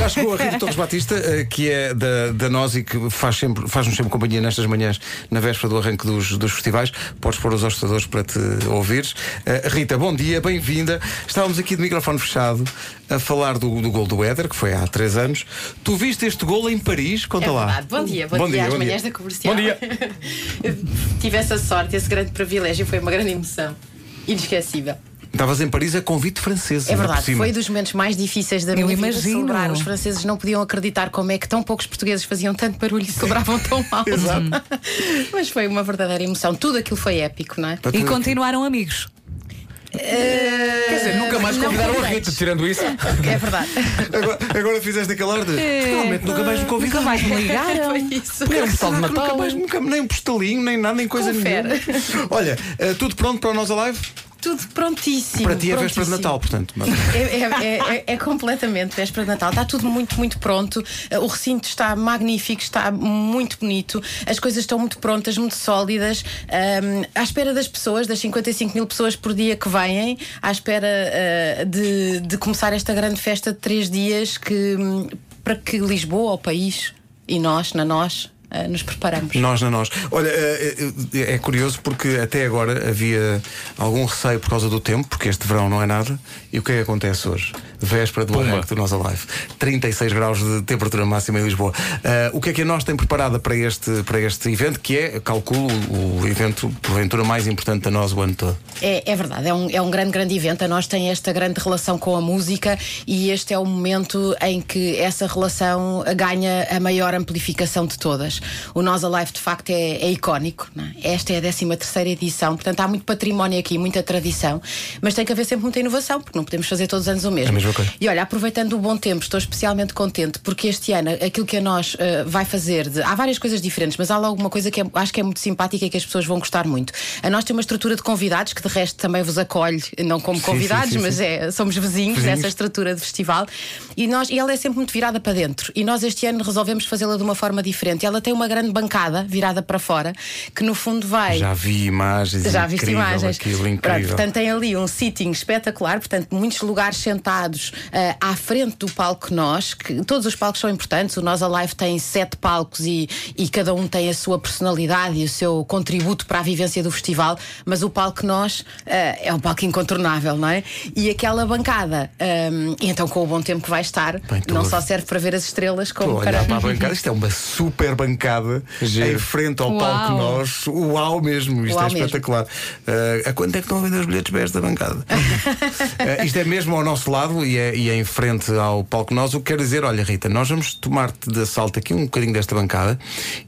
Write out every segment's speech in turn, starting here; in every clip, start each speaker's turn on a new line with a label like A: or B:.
A: Já chegou a Rita Torres Batista, eh, que é da, da nós e que faz sempre, faz-nos sempre companhia nestas manhãs, na véspera do arranque dos, dos festivais. Podes pôr os hostadores para te ouvires. Eh, Rita, bom dia, bem-vinda. Estávamos aqui de microfone fechado a falar do, do gol do Éder, que foi há três anos. Tu viste este gol em Paris? Conta
B: É
A: lá.
B: Bom dia, bom, dia, às
A: bom
B: manhãs da comercial.
A: Bom dia.
B: Tive essa sorte, esse grande privilégio, foi uma grande emoção. Inesquecível.
A: Estavas em Paris a convite francês.
B: É verdade, foi dos momentos mais difíceis da minha vida
C: imagino.
B: celebrar. Os franceses não podiam acreditar como é que tão poucos portugueses faziam tanto barulho e celebravam tão mal.
A: Exato.
B: Mas foi uma verdadeira emoção. Tudo aquilo foi épico, não é?
A: Para
C: E continuaram amigos.
D: Quer dizer, nunca mais
B: Não
D: convidaram a. Rita, tirando isso.
B: É verdade.
A: Agora, agora fizeste aquele ar de. Realmente nunca mais me
C: Nunca
A: convidaram.
C: mais me ligaram.
B: Foi isso.
D: Um de
A: Nunca mais, nunca, nem um postalinho, nem nada, nem coisa
B: Confere.
A: nenhuma. Olha, eh, tudo pronto para o Nós Alive?
B: Tudo prontíssimo.
A: Para ti é véspera de. Natal, portanto.
B: É, é- é- é- é completamente véspera de Natal. Está tudo muito, muito pronto. Uh, O recinto está magnífico, está muito bonito. As coisas estão muito prontas, muito sólidas. Um, à espera das pessoas, das 55 mil pessoas por dia que vêm, à espera uh, de, de começar esta grande festa de três dias que, hum, para que Lisboa, o país e nós, na nós, nos preparamos.
A: Nós na nós. Olha, eh, eh, é curioso porque até agora havia algum receio por causa do tempo, porque este verão não é nada. E o que é que acontece hoje? Véspera do arranque do Nós Alive. 36 graus de temperatura máxima em Lisboa. Eh, o que é que a nós tem preparada para este, para este evento, que é, calculo, o evento, porventura, mais importante da nós o ano todo?
B: É, é verdade, é um, é um grande, grande evento. A nós tem esta grande relação com a música e este é o momento em que essa relação ganha a maior amplificação de todas. O Nós Alive, de facto, é, é icónico. é? Esta é a 13 terceira edição, portanto há muito património aqui, muita tradição, mas tem que haver sempre muita inovação, porque não podemos fazer todos os anos o mesmo.
A: É.
B: E olha, aproveitando o bom tempo, estou especialmente contente porque este ano aquilo que a nós eh, vai fazer, de- há várias coisas diferentes, mas há alguma coisa que é- acho que é muito simpática e que as pessoas vão gostar muito. A nós tem uma estrutura de convidados que de resto também vos acolhe, não como convidados,
A: sim, sim,
B: mas
A: sim.
B: é, somos vizinhos,
A: Vizinhos.
B: dessa estrutura de festival e, nós, e ela é sempre muito virada para dentro. E nós este ano resolvemos fazê-la de uma forma diferente. Ela tem uma grande bancada virada para fora que no fundo vai.
A: Já vi imagens.
B: Já viste imagens.
A: Aquilo incrível.
B: portanto, tem ali um sitting espetacular, portanto, muitos lugares sentados ah, à frente do palco Nós, que todos os palcos são importantes. O Nós Alive tem sete palcos e, e cada um tem a sua personalidade e o seu contributo para a vivência do festival, mas o palco Nós ah, é um palco incontornável, não é? E aquela bancada, ah, e então com o bom tempo que vai estar,
A: Bem,
B: não só serve para ver as estrelas, como
A: para isto é uma super bancada
D: Giro.
A: em frente ao
C: Uau.
A: palco nós. Uau mesmo, isto
B: Uau
A: é
B: mesmo.
A: espetacular. Eh, a quanto é que estão a vender os bilhetes para esta bancada? Eh, isto é mesmo ao nosso lado e é, e é em frente ao palco nós. O que quer dizer, olha, Rita, nós vamos tomar-te de assalto aqui um bocadinho desta bancada,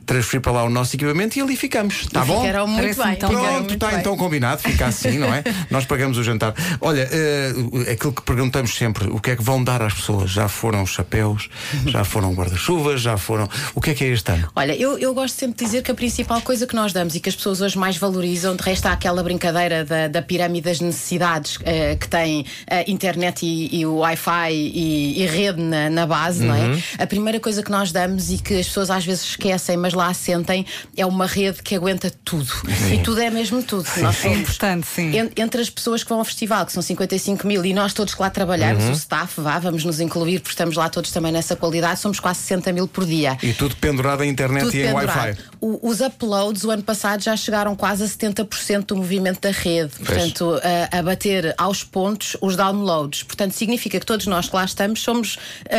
A: transferir para lá o nosso equipamento e ali ficamos. Está bom?
B: Ficaram muito bem.
A: Pronto, está então combinado, fica assim, não é? Nós pagamos o jantar. Olha, eh, aquilo que perguntamos sempre, o que é que vão dar às pessoas? Já foram chapéus, já foram guarda-chuvas, já foram. O que é que é este ano?
B: Olha, eu, eu gosto sempre de dizer que a principal coisa que nós damos e que as pessoas hoje mais valorizam, de resto há aquela brincadeira da, da pirâmide das necessidades eh, que tem a internet e, e o Wi-Fi e, e rede na, na base, não é? A primeira coisa que nós damos e que as pessoas às vezes esquecem, mas lá sentem, é uma rede que aguenta tudo. E tudo é mesmo tudo. nós
C: É
B: somos
C: importante, sim.
B: en- entre as pessoas que vão ao festival, que são 55 mil, e nós todos que lá trabalhamos, o staff, vá, vamos nos incluir, porque estamos lá todos também nessa qualidade, somos quase 60 mil por dia.
A: E tudo pendurado em internet
B: Tudo
A: e em. Wi-Fi.
B: O- os uploads o ano passado já chegaram quase a 70% do movimento da rede. Portanto, a, a bater aos pontos os downloads. Portanto, significa que todos nós que lá estamos somos ah,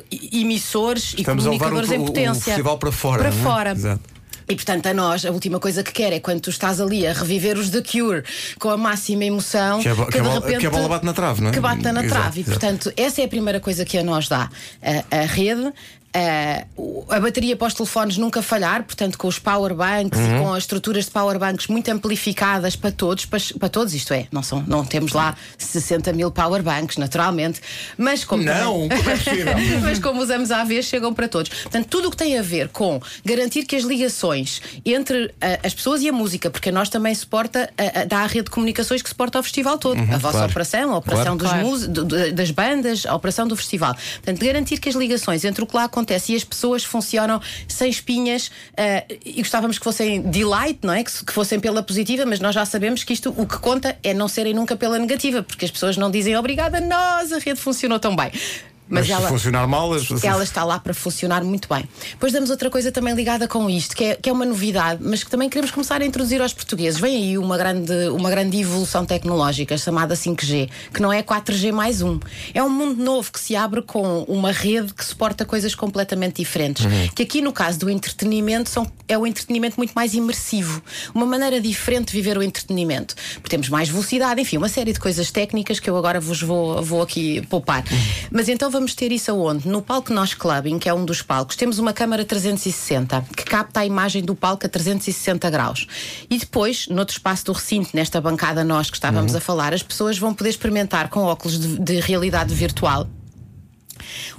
B: ah, emissores
A: Estamos
B: e comunicadores em
A: o- o
B: potência.
A: festival para fora,
B: Para
A: não é?
B: fora.
A: Exato.
B: E portanto, a nós, a última coisa que quer é quando tu estás ali a reviver os The Cure com a máxima emoção.
A: Que a bo- que a
B: de
A: bola-
B: repente-
A: que a bola bate na trave, não é?
B: Que bate na
A: Exato,
B: trave. E
A: exato.
B: portanto, essa é a primeira coisa que a nós dá. A, a rede. A- o- a bateria para os telefones nunca falhar, portanto, com os powerbanks
A: Uhum.
B: e com as estruturas de powerbanks muito amplificadas para todos, para, para todos, isto é, não, são, não temos lá 60 mil powerbanks, naturalmente, mas como
A: Não,
B: também-
A: como é
B: mas como usamos à vez, chegam para todos. Portanto, tudo o que tem a ver com garantir que as ligações entre ah, as pessoas e a música, porque a nós também suporta, ah, dá a rede de comunicações que suporta o festival todo. a vossa
A: claro.
B: operação, a operação
A: Claro.
B: dos
C: Claro.
B: do- das bandas, a operação do festival. Portanto, garantir que as ligações entre o que lá acontece e as pessoas funcionam sem espinhas ah, e gostávamos que fossem delight, não é? Que, que fossem pela positiva, mas nós já sabemos que isto o que conta é não serem nunca pela negativa, porque as pessoas não dizem obrigada, nós, a rede funcionou tão bem.
A: Mas,
B: ela,
A: se funcionar mal, as-
B: ela está lá para funcionar muito bem. Depois damos outra coisa também ligada com isto, que é, que é uma novidade, mas que também queremos começar a introduzir aos portugueses. Vem aí uma grande, uma grande evolução tecnológica chamada 5G, que não é 4G mais um. É um mundo novo que se abre com uma rede que suporta coisas completamente diferentes. Que aqui, no caso do entretenimento, são, é o entretenimento muito mais imersivo. Uma maneira diferente de viver o entretenimento. Porque temos mais velocidade, enfim, uma série de coisas técnicas que eu agora vos vou, vou aqui poupar. Mas então vamos ter isso aonde? No palco Nós Clubbing, que é um dos palcos, temos uma câmara 360 que capta a imagem do palco a 360 graus. E depois, noutro espaço do recinto, nesta bancada nós que estávamos a falar, as pessoas vão poder experimentar com óculos de, de realidade virtual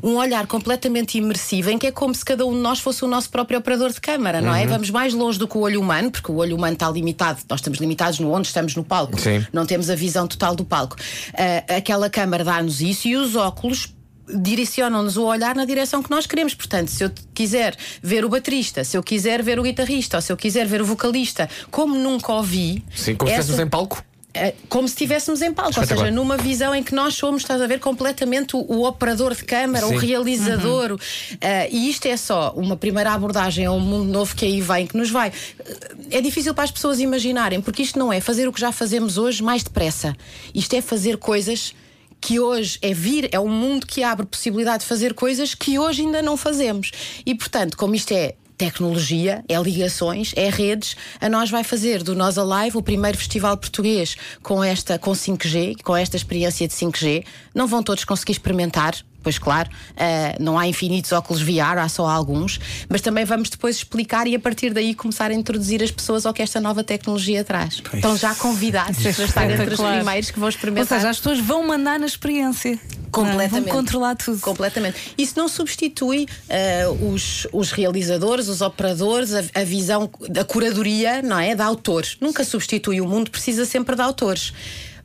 B: um olhar completamente imersivo em que é como se cada um de nós fosse o nosso próprio operador de câmara, não é? Vamos mais longe do que o olho humano, porque o olho humano está limitado, nós estamos limitados no onde estamos no palco,
D: Sim.
B: não temos a visão total do palco. Ah, aquela câmara dá-nos isso e os óculos. Direcionam-nos o olhar na direção que nós queremos. Portanto, se eu quiser ver o baterista, se eu quiser ver o guitarrista, ou se eu quiser ver o vocalista, como nunca ouvi.
D: Sim, como se
B: essa-
D: estivéssemos em palco.
B: é, como se estivéssemos em palco, ou seja, numa visão em que nós somos, estás a ver, completamente o, o operador de câmara, o
D: Sim.
B: realizador. o- eh, e isto é só uma primeira abordagem a um mundo novo que aí vem, que nos vai. É difícil para as pessoas imaginarem, porque isto não é fazer o que já fazemos hoje mais depressa. Isto é fazer coisas. Que hoje é vir, é um mundo que abre possibilidade de fazer coisas que hoje ainda não fazemos. E portanto, como isto é tecnologia, é ligações, é redes. A nós vai fazer do Nós Alive o primeiro festival português com esta com 5G, com esta experiência de 5G. Não vão todos conseguir experimentar. Pois claro, eh, não há infinitos óculos VR, há só alguns, mas também vamos depois explicar e a partir daí começar a introduzir as pessoas ao que esta nova tecnologia traz. Estão já convidados para estar entre os primeiros que vão
C: Ou
B: experimentar.
C: seja, as pessoas vão mandar na experiência.
B: Completamente.
C: Vão controlar tudo.
B: Completamente. Isso não substitui eh, os, os realizadores, os operadores, a, a visão, a curadoria, não é? De autores. Nunca substitui. O mundo precisa sempre de autores.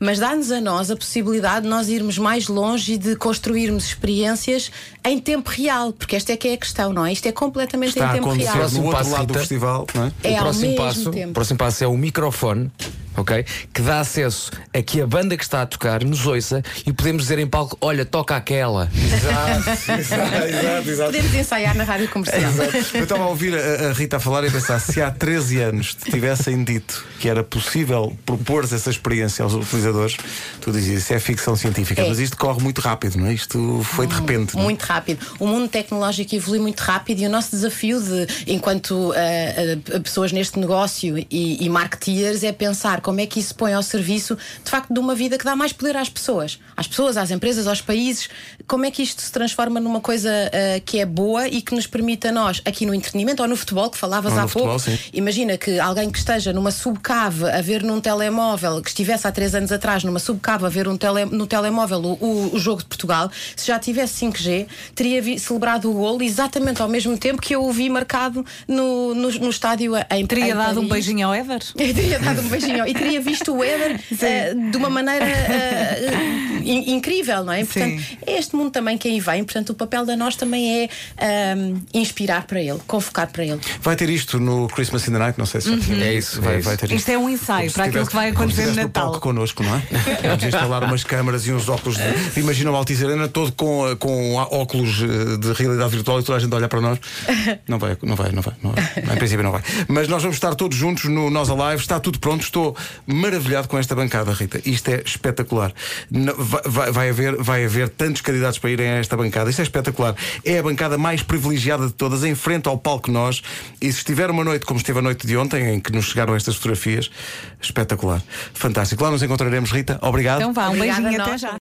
B: Mas dá-nos a nós a possibilidade de nós irmos mais longe e de construirmos experiências em tempo real, porque esta é que é a questão, não é? Isto é completamente
A: Está
B: em tempo real.
D: Próximo
A: no outro
D: passo,
A: lado do
D: Rita.
A: festival, é?
B: É
D: o próximo passo,
B: tempo.
D: o próximo passo é o microfone, ok? Que dá acesso a que a banda que está a tocar nos ouça e podemos dizer em palco: olha, toca aquela.
A: Exato, exato, exato, exato.
B: Podemos ensaiar na rádio comercial.
A: Eu estava a ouvir a, a Rita a falar e a pensar: se há 13 anos te tivessem dito que era possível propor essa experiência aos utilizadores, tu dizias isso é ficção científica.
B: É.
A: Mas isto corre muito rápido, não é? Isto foi de repente. é?
B: Muito rápido. O mundo tecnológico evolui muito rápido e o nosso desafio, de, enquanto ah, ah, pessoas neste negócio e, e marketeers, é pensar como é que isso põe ao serviço, de facto, de uma vida que dá mais poder às pessoas. Às pessoas, às empresas, aos países. Como é que isto se transforma numa coisa ah, que é boa e que nos permite a nós, aqui no entretenimento ou no futebol, que falavas
A: Ou no
B: há
A: futebol,
B: pouco,
A: sim.
B: Imagina que alguém que esteja numa subcave a ver num telemóvel, que estivesse há três anos atrás numa subcave a ver um tele- no telemóvel o, o- o jogo de Portugal, se já tivesse 5G, teria vi- celebrado o golo exatamente ao mesmo tempo que eu o vi marcado no, no, no estádio em
C: Teria
B: em
C: dado um
B: Paris.
C: beijinho ao Ever?
B: Teria dado um beijinho e teria visto o Éder eh, de uma maneira eh, in- incrível, não é? Portanto,
C: Sim.
B: é este mundo também que aí vem. Portanto, o papel da nós também é ahm, inspirar para ele, convocar para ele.
A: Vai ter isto no Christmas in the Night, não sei se tinha.
D: É isso,
A: vai,
D: é isso.
A: vai ter isto.
C: Isto é um ensaio para aquilo que vai acontecer no Natal.
A: palco connosco, não é? Vamos instalar umas câmaras e uns óculos. De... Imagina o Altice Arena todo com, eh, com óculos eh, de realidade virtual e toda a gente olha para nós. Não vai, não vai, não vai. Não vai. Em princípio, não vai. Mas nós vamos estar todos juntos no Nós Alive. Está tudo pronto. Estou maravilhado com esta bancada, Rita. Isto é espetacular. Vai, vai- vai haver, vai haver tantos candidatos para irem a esta bancada. Isto é espetacular. É a bancada mais privilegiada de todas, em frente ao palco Nós. E se estiver uma noite como esteve a noite de ontem, em que nos chegaram estas fotografias, espetacular. Fantástico. Lá nos encontraremos, Rita. Obrigado.
C: Então vá, um beijinho até já.